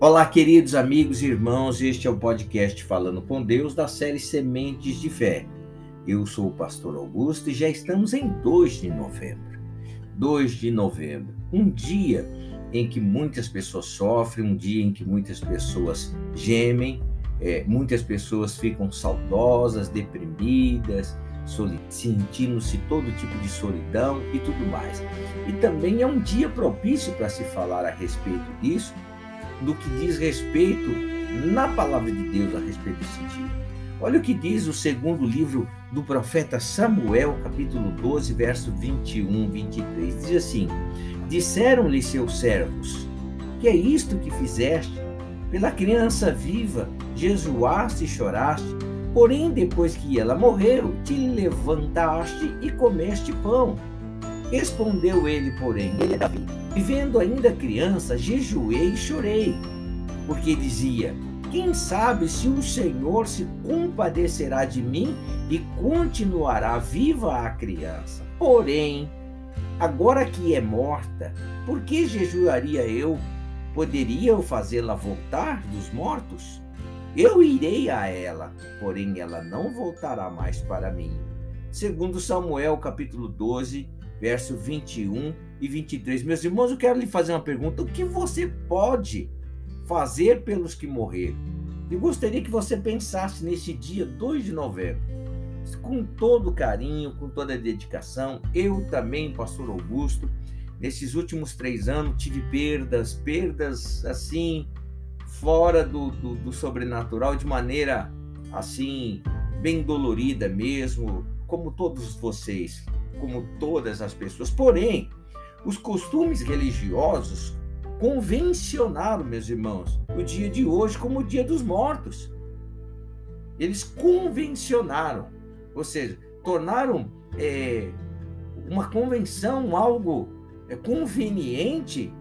Olá, queridos amigos e irmãos, este é o podcast Falando com Deus da série Sementes de Fé. Eu sou o pastor Augusto e já estamos em 2 de novembro. 2 de novembro, um dia em que muitas pessoas sofrem, um dia em que muitas pessoas gemem, é, muitas pessoas ficam saudosas, deprimidas, sentindo-se todo tipo de solidão e tudo mais. E também é um dia propício para se falar a respeito disso do que diz respeito na palavra de Deus a respeito desse dia. Olha o que diz o segundo livro do profeta Samuel, capítulo 12, verso 21, 23. Diz assim: Disseram-lhe seus servos: Que é isto que fizeste? Pela criança viva, jejuaste e choraste, porém, depois que ela morreu, te levantaste e comeste pão. Respondeu ele, porém, ele é Davi Vivendo ainda criança, jejuei e chorei, porque dizia: Quem sabe se o Senhor se compadecerá de mim e continuará viva a criança. Porém, agora que é morta, por que jejuaria eu? Poderia eu fazê-la voltar dos mortos? Eu irei a ela, porém ela não voltará mais para mim. Segundo Samuel, capítulo 12, verso 21 e 23. Meus irmãos, eu quero lhe fazer uma pergunta: o que você pode fazer pelos que morreram? Eu gostaria que você pensasse nesse dia 2 de novembro, com todo carinho, com toda dedicação. Eu também, Pastor Augusto, nesses últimos três anos tive perdas, perdas assim, fora do, do, do sobrenatural, de maneira assim, bem dolorida mesmo, como todos vocês como todas as pessoas. Porém, os costumes religiosos convencionaram, meus irmãos, o dia de hoje como o dia dos mortos. Eles convencionaram, ou seja, tornaram é, uma convenção algo é, conveniente,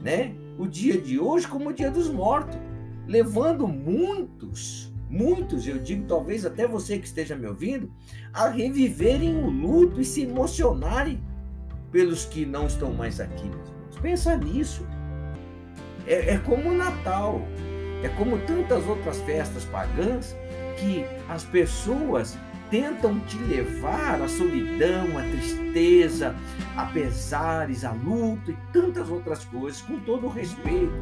né? O dia de hoje como o dia dos mortos, levando muitos muitos, eu digo talvez até você que esteja me ouvindo, a reviverem o luto e se emocionarem pelos que não estão mais aqui. Pensa nisso. É, é como o Natal, é como tantas outras festas pagãs que as pessoas tentam te levar à solidão, à tristeza, a pesares, a luto e tantas outras coisas, com todo o respeito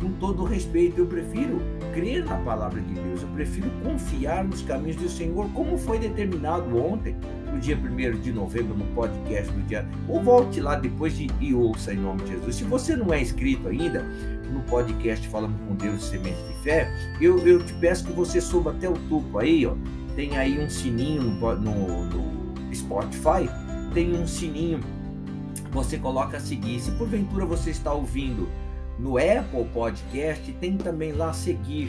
com todo respeito, eu prefiro crer na palavra de Deus, eu prefiro confiar nos caminhos do Senhor, como foi determinado ontem, no dia 1 de novembro, no podcast do dia. Ou volte lá depois de, e ouça em nome de Jesus. Se você não é inscrito ainda no podcast Falando com Deus Semente de Fé, eu, eu te peço que você suba até o topo aí, ó. Tem aí um sininho no, no, no Spotify, tem um sininho. Você coloca a seguir. Se porventura você está ouvindo no Apple Podcast, tem também lá seguir,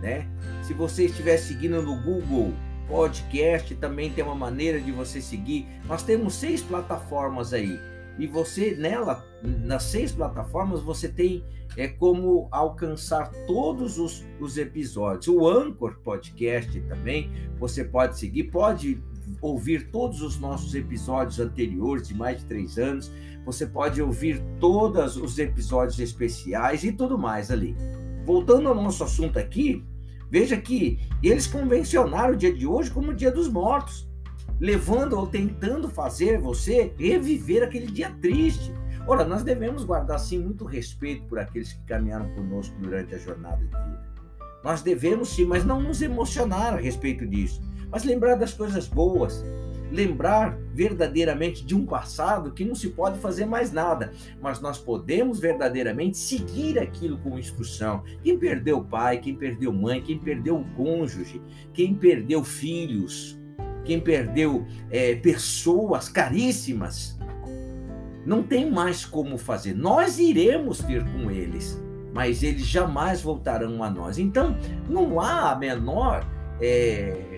né? Se você estiver seguindo no Google Podcast, também tem uma maneira de você seguir. Nós temos seis plataformas aí. E você nela, nas seis plataformas, você tem é como alcançar todos os, os episódios. O Anchor Podcast também, você pode seguir, pode ouvir todos os nossos episódios anteriores de mais de três anos. Você pode ouvir todos os episódios especiais e tudo mais ali. Voltando ao nosso assunto aqui, veja que eles convencionaram o dia de hoje como o dia dos mortos, levando ou tentando fazer você reviver aquele dia triste. Ora, nós devemos guardar sim muito respeito por aqueles que caminharam conosco durante a jornada de vida. Nós devemos sim, mas não nos emocionar a respeito disso, mas lembrar das coisas boas, lembrar verdadeiramente de um passado que não se pode fazer mais nada, mas nós podemos verdadeiramente seguir aquilo com instrução. Quem perdeu pai, quem perdeu mãe, quem perdeu o cônjuge, quem perdeu filhos, quem perdeu é, pessoas caríssimas, não tem mais como fazer. Nós iremos ter com eles, mas eles jamais voltarão a nós. Então, não há a menor. É,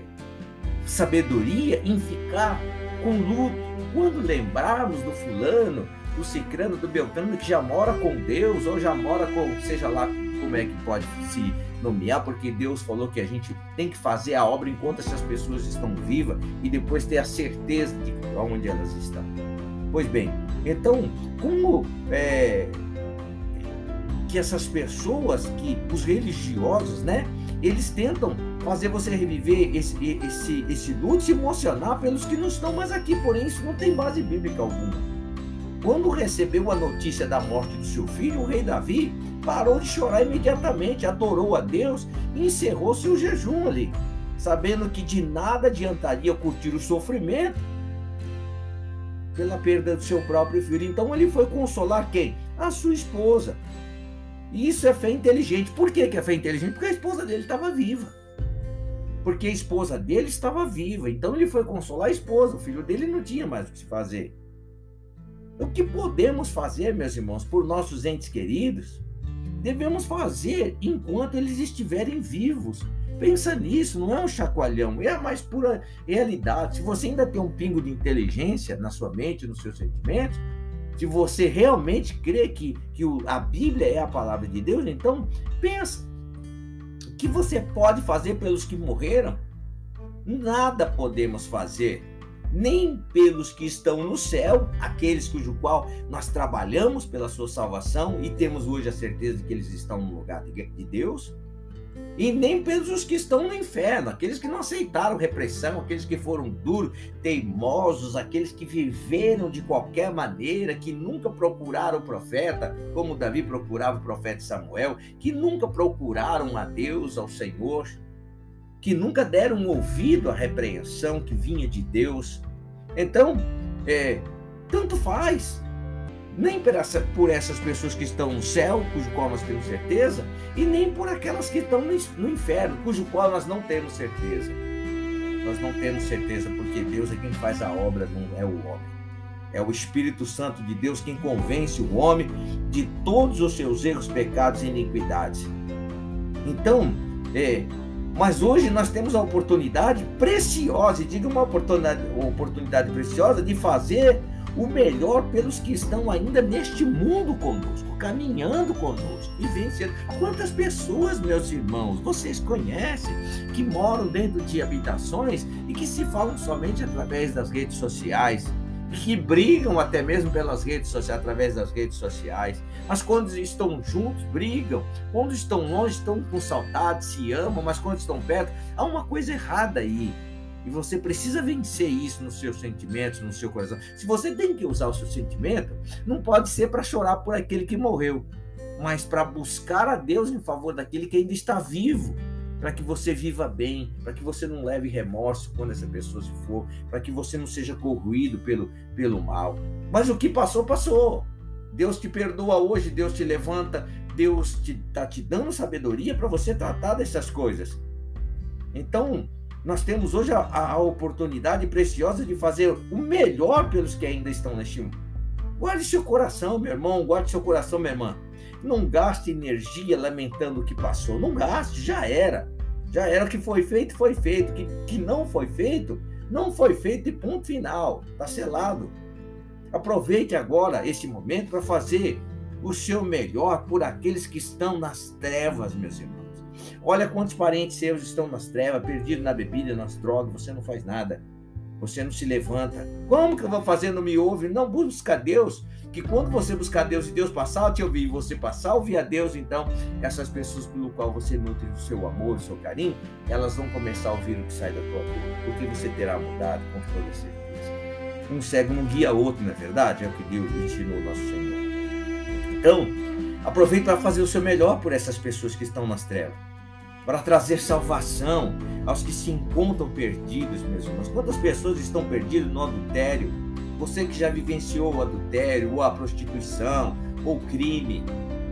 sabedoria em ficar com luto. Quando lembrarmos do fulano, do cicrano, do beltrano que já mora com Deus ou já mora com, seja lá como é que pode se nomear, porque Deus falou que a gente tem que fazer a obra enquanto essas pessoas estão vivas e depois ter a certeza de onde elas estão. Pois bem, então, como é, que essas pessoas, que os religiosos, né? Eles tentam fazer você reviver esse, esse, esse luto, se emocionar pelos que não estão mais aqui. Porém, isso não tem base bíblica alguma. Quando recebeu a notícia da morte do seu filho, o rei Davi parou de chorar imediatamente, adorou a Deus e encerrou seu jejum ali, sabendo que de nada adiantaria curtir o sofrimento pela perda do seu próprio filho. Então ele foi consolar quem? A sua esposa. Isso é fé inteligente. Por que, que é fé inteligente? Porque a esposa dele estava viva. Porque a esposa dele estava viva. Então ele foi consolar a esposa. O filho dele não tinha mais o que se fazer. O que podemos fazer, meus irmãos, por nossos entes queridos, devemos fazer enquanto eles estiverem vivos. Pensa nisso, não é um chacoalhão, é a mais pura realidade. Se você ainda tem um pingo de inteligência na sua mente, nos seus sentimentos, se você realmente crê que, que o, a Bíblia é a palavra de Deus, então pensa. O que você pode fazer pelos que morreram? Nada podemos fazer, nem pelos que estão no céu, aqueles cujo qual nós trabalhamos pela sua salvação e temos hoje a certeza de que eles estão no lugar de Deus, e nem pelos que estão no inferno, aqueles que não aceitaram repressão, aqueles que foram duros, teimosos, aqueles que viveram de qualquer maneira, que nunca procuraram o profeta, como Davi procurava o profeta Samuel, que nunca procuraram a Deus, ao Senhor, que nunca deram ouvido à repreensão que vinha de Deus. Então, é, tanto faz nem por, por essas pessoas que estão no céu, cujo qual nós temos certeza, e nem por aquelas que estão no, no inferno, cujo qual nós não temos certeza. Nós não temos certeza, porque Deus é quem faz a obra, não é o homem. É o Espírito Santo de Deus quem convence o homem de todos os seus erros, pecados e iniquidades. Então, é, mas hoje nós temos a oportunidade preciosa, e diga uma oportunidade, uma oportunidade preciosa de fazer o melhor pelos que estão ainda neste mundo conosco, caminhando conosco e vencendo. Quantas pessoas, meus irmãos, vocês conhecem que moram dentro de habitações e que se falam somente através das redes sociais? que brigam até mesmo pelas redes sociais, através das redes sociais. Mas quando estão juntos, brigam. Quando estão longe, estão com saudade, se amam, mas quando estão perto, há uma coisa errada aí. E você precisa vencer isso nos seus sentimentos, no seu coração. Se você tem que usar o seu sentimento, não pode ser para chorar por aquele que morreu, mas para buscar a Deus em favor daquele que ainda está vivo, para que você viva bem, para que você não leve remorso quando essa pessoa se for, para que você não seja corroído pelo, pelo mal. Mas o que passou, passou. Deus te perdoa hoje, Deus te levanta, Deus está te, tá te dando sabedoria para você tratar dessas coisas. Então, nós temos hoje a, a, oportunidade preciosa de fazer o melhor pelos que ainda estão neste mundo. Guarde seu coração, meu irmão, guarde seu coração, minha irmã. Não gaste energia lamentando o que passou. Não gaste, já era. Já era o que foi feito, foi feito. O que, que não foi feito, não foi feito e ponto final. Está selado. Aproveite agora esse momento para fazer o seu melhor por aqueles que estão nas trevas, meus irmãos. Olha quantos parentes seus estão nas trevas, perdidos na bebida, nas drogas, você não faz nada. Você não se levanta. Como que eu vou fazer? Não me ouve? Não busca Deus. Que quando você buscar Deus e Deus passar a te ouvir e você passar a ouvir a Deus, então essas pessoas pelo qual você nutre o seu amor, o seu carinho, elas vão começar a ouvir o que sai da tua boca. Porque você terá mudado com toda certeza. Um cego não guia outro, não é verdade? É o que Deus ensinou nosso Senhor. Então, aproveite para fazer o seu melhor por essas pessoas que estão nas trevas para trazer salvação aos que se encontram perdidos, meus irmãos. Quantas pessoas estão perdidas no adultério? Você que já vivenciou o adultério, ou a prostituição, ou crime.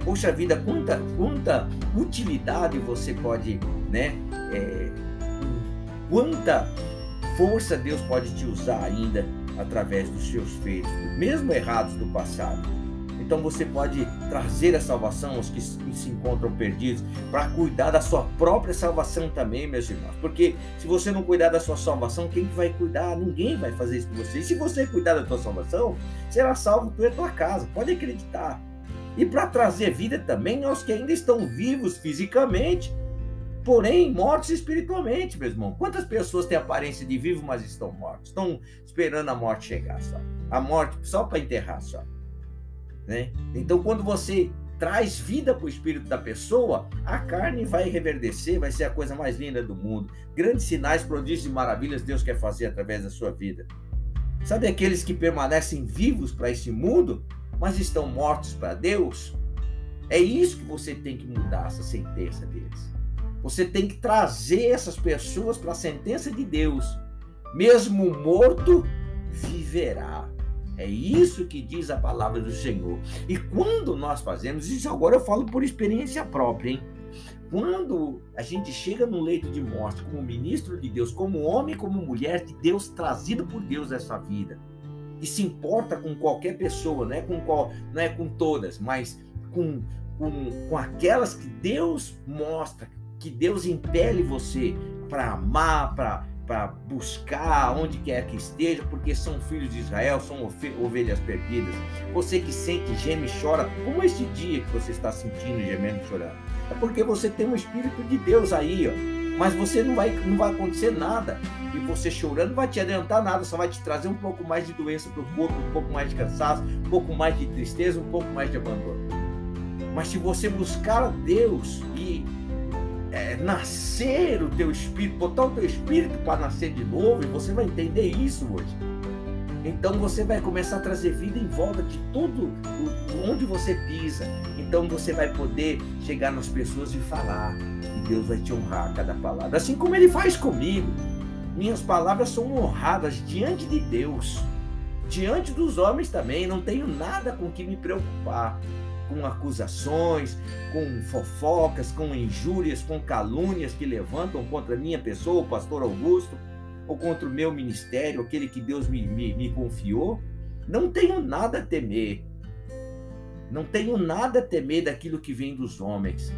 Poxa vida, quanta, quanta utilidade você pode, né? É, quanta força Deus pode te usar ainda através dos seus feitos, mesmo errados do passado. Então você pode trazer a salvação aos que se encontram perdidos, para cuidar da sua própria salvação também, meus irmãos. Porque se você não cuidar da sua salvação, quem vai cuidar? Ninguém vai fazer isso por você. E se você cuidar da tua salvação, será salvo tu e a tua casa. Pode acreditar. E para trazer vida também aos que ainda estão vivos fisicamente, porém mortos espiritualmente, meu irmão. Quantas pessoas têm aparência de vivo, mas estão mortos? Estão esperando a morte chegar só. A morte só para enterrar só. Né? Então, quando você traz vida para o espírito da pessoa, a carne vai reverdecer, vai ser a coisa mais linda do mundo. Grandes sinais, prodígios e maravilhas Deus quer fazer através da sua vida. Sabe aqueles que permanecem vivos para esse mundo, mas estão mortos para Deus? É isso que você tem que mudar, essa sentença deles. Você tem que trazer essas pessoas para a sentença de Deus. Mesmo morto, viverá. É isso que diz a palavra do Senhor. E quando nós fazemos isso, agora eu falo por experiência própria, hein? Quando a gente chega no leito de morte como ministro de Deus, como homem, como mulher de Deus, trazido por Deus essa vida, e se importa com qualquer pessoa, não é com, qual, não é com todas, mas com, com, com aquelas que Deus mostra, que Deus impele você para amar, para para buscar onde quer que esteja, porque são filhos de Israel, são ovelhas perdidas. Você que sente, geme e chora, como este dia que você está sentindo, gemendo e chorando. É porque você tem um Espírito de Deus aí, ó. Mas você não vai, não vai acontecer nada. E você chorando não vai te adiantar nada, só vai te trazer um pouco mais de doença para o corpo, um pouco mais de cansaço, um pouco mais de tristeza, um pouco mais de abandono. Mas se você buscar a Deus e é, nascer o teu espírito, botar o teu espírito para nascer de novo, e você vai entender isso hoje. Então você vai começar a trazer vida em volta de tudo onde você pisa. Então você vai poder chegar nas pessoas e falar. E Deus vai te honrar a cada palavra. Assim como Ele faz comigo. Minhas palavras são honradas diante de Deus. Diante dos homens também. Não tenho nada com que me preocupar com acusações, com fofocas, com injúrias, com calúnias que levantam contra a minha pessoa, o pastor Augusto, ou contra o meu ministério, aquele que Deus me, me, me confiou. Não tenho nada a temer. Não tenho nada a temer daquilo que vem dos homens.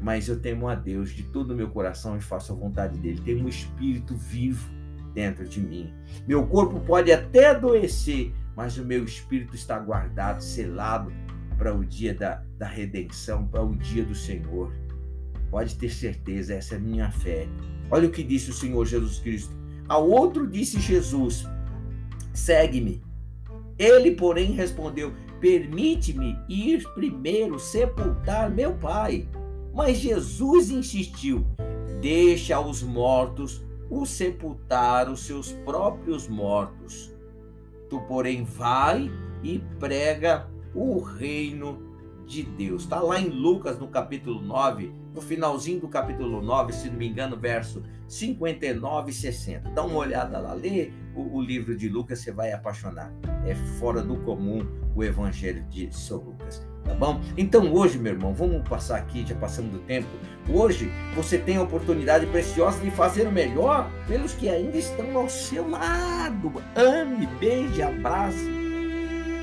Mas eu temo a Deus de todo o meu coração e faço a vontade dele. Tem um espírito vivo dentro de mim. Meu corpo pode até adoecer, mas o meu espírito está guardado, selado para o dia da, da redenção, para o dia do Senhor. Pode ter certeza, essa é a minha fé. Olha o que disse o Senhor Jesus Cristo. Ao outro disse Jesus: segue-me. Ele, porém, respondeu: permite-me ir primeiro sepultar meu pai. Mas Jesus insistiu: deixa os mortos o sepultar os seus próprios mortos. Tu, porém, vai e prega o reino de Deus. Está lá em Lucas, no capítulo 9, no finalzinho do capítulo 9, se não me engano, verso 59 e 60. Dá uma olhada lá, lê o, o livro de Lucas, você vai apaixonar. É fora do comum o evangelho de São Lucas. Tá bom? Então hoje, meu irmão, vamos passar aqui, já passamos do tempo. Hoje você tem a oportunidade preciosa de fazer o melhor pelos que ainda estão ao seu lado. Ame, beije, abrace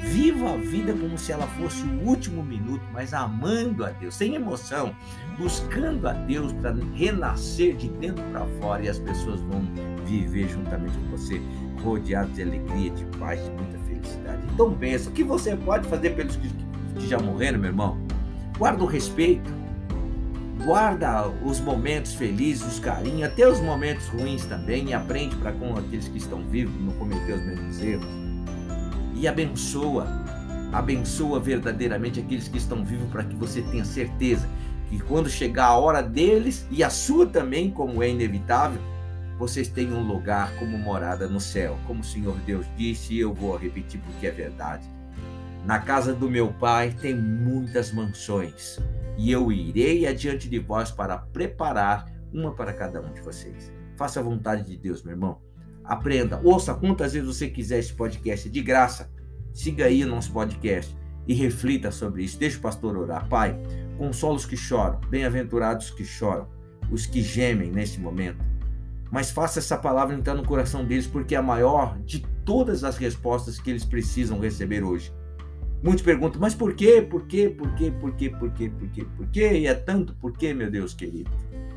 Viva a vida como se ela fosse o último minuto, mas amando a Deus, sem emoção, buscando a Deus para renascer de dentro para fora e as pessoas vão viver juntamente com você, rodeados de alegria, de paz, de muita felicidade. Então pensa, o que você pode fazer pelos que, que já morreram, meu irmão? Guarda o respeito, guarda os momentos felizes, os carinhos, até os momentos ruins também, e aprende para com aqueles que estão vivos não cometer os mesmos erros e abençoa. Abençoa verdadeiramente aqueles que estão vivos para que você tenha certeza que quando chegar a hora deles e a sua também, como é inevitável, vocês tenham um lugar como morada no céu. Como o Senhor Deus disse, e eu vou repetir porque é verdade. Na casa do meu Pai tem muitas mansões, e eu irei adiante de vós para preparar uma para cada um de vocês. Faça a vontade de Deus, meu irmão. Aprenda, ouça quantas vezes você quiser esse podcast de graça. Siga aí o nosso podcast e reflita sobre isso. Deixa o pastor orar. Pai, consola os que choram, bem-aventurados que choram, os que gemem neste momento. Mas faça essa palavra entrar no coração deles, porque é a maior de todas as respostas que eles precisam receber hoje. Muitos perguntam, mas por quê? Por quê? Por quê? Por quê? Por quê? Por quê? Por quê? E é tanto por quê, meu Deus querido.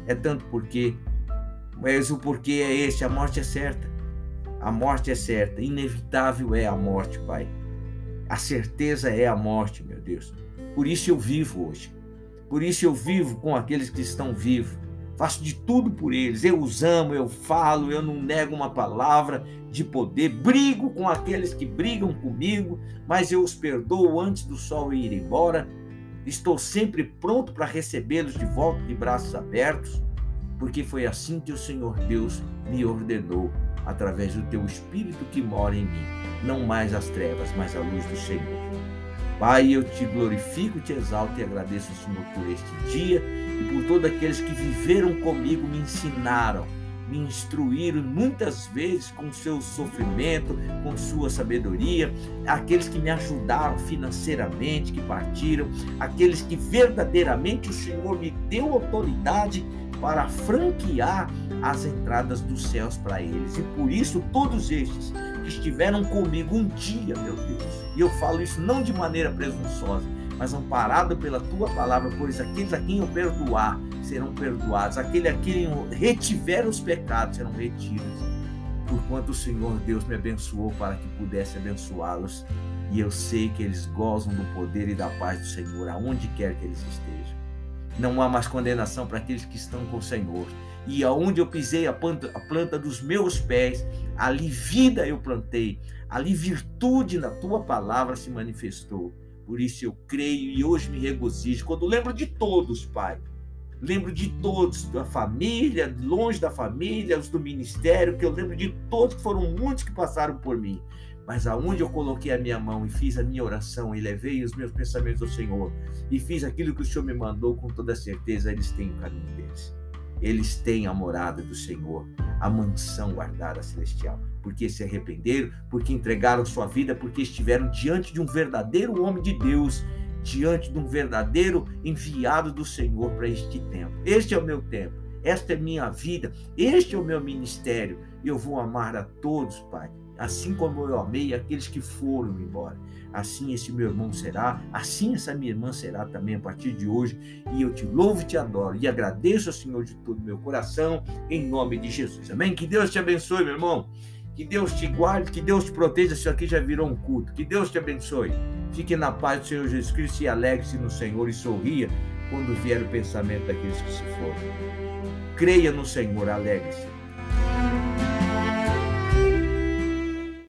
É tanto porquê. Mas o porquê é este, a morte é certa. A morte é certa, inevitável é a morte, Pai. A certeza é a morte, meu Deus. Por isso eu vivo hoje. Por isso eu vivo com aqueles que estão vivos. Faço de tudo por eles. Eu os amo, eu falo, eu não nego uma palavra de poder. Brigo com aqueles que brigam comigo, mas eu os perdoo antes do sol ir embora. Estou sempre pronto para recebê-los de volta de braços abertos, porque foi assim que o Senhor Deus me ordenou, através do teu Espírito que mora em mim. Não mais as trevas, mas a luz do Senhor. Pai, eu te glorifico, te exalto e agradeço, Senhor, por este dia e por todos aqueles que viveram comigo, me ensinaram me instruíram muitas vezes com seu sofrimento, com sua sabedoria, aqueles que me ajudaram financeiramente, que partiram, aqueles que verdadeiramente o Senhor me deu autoridade para franquear as entradas dos céus para eles. E por isso, todos estes que estiveram comigo um dia, meu Deus, e eu falo isso não de maneira presunçosa, mas amparado pela tua palavra, pois aqueles a quem eu perdoar serão perdoados, aquele a quem eu retiver os pecados serão retidos. Porquanto o Senhor Deus me abençoou para que pudesse abençoá-los, e eu sei que eles gozam do poder e da paz do Senhor, aonde quer que eles estejam. Não há mais condenação para aqueles que estão com o Senhor. E aonde eu pisei a planta, a planta dos meus pés, ali vida eu plantei, ali virtude na tua palavra se manifestou. Por isso eu creio e hoje me regozijo. Quando lembro de todos, Pai. Lembro de todos, da família, longe da família, os do ministério, que eu lembro de todos, que foram muitos que passaram por mim. Mas aonde eu coloquei a minha mão e fiz a minha oração e levei os meus pensamentos ao Senhor e fiz aquilo que o Senhor me mandou, com toda certeza eles têm o caminho deles. Eles têm a morada do Senhor, a mansão guardada celestial porque se arrependeram, porque entregaram sua vida, porque estiveram diante de um verdadeiro homem de Deus, diante de um verdadeiro enviado do Senhor para este tempo. Este é o meu tempo, esta é minha vida, este é o meu ministério. Eu vou amar a todos, Pai, assim como eu amei aqueles que foram embora. Assim esse meu irmão será, assim essa minha irmã será também a partir de hoje. E eu te louvo e te adoro e agradeço ao Senhor de todo o meu coração, em nome de Jesus. Amém? Que Deus te abençoe, meu irmão. Que Deus te guarde, que Deus te proteja. Isso aqui já virou um culto. Que Deus te abençoe. Fique na paz do Senhor Jesus Cristo e alegre-se no Senhor e sorria quando vier o pensamento daqueles que se foram. Creia no Senhor, alegre-se.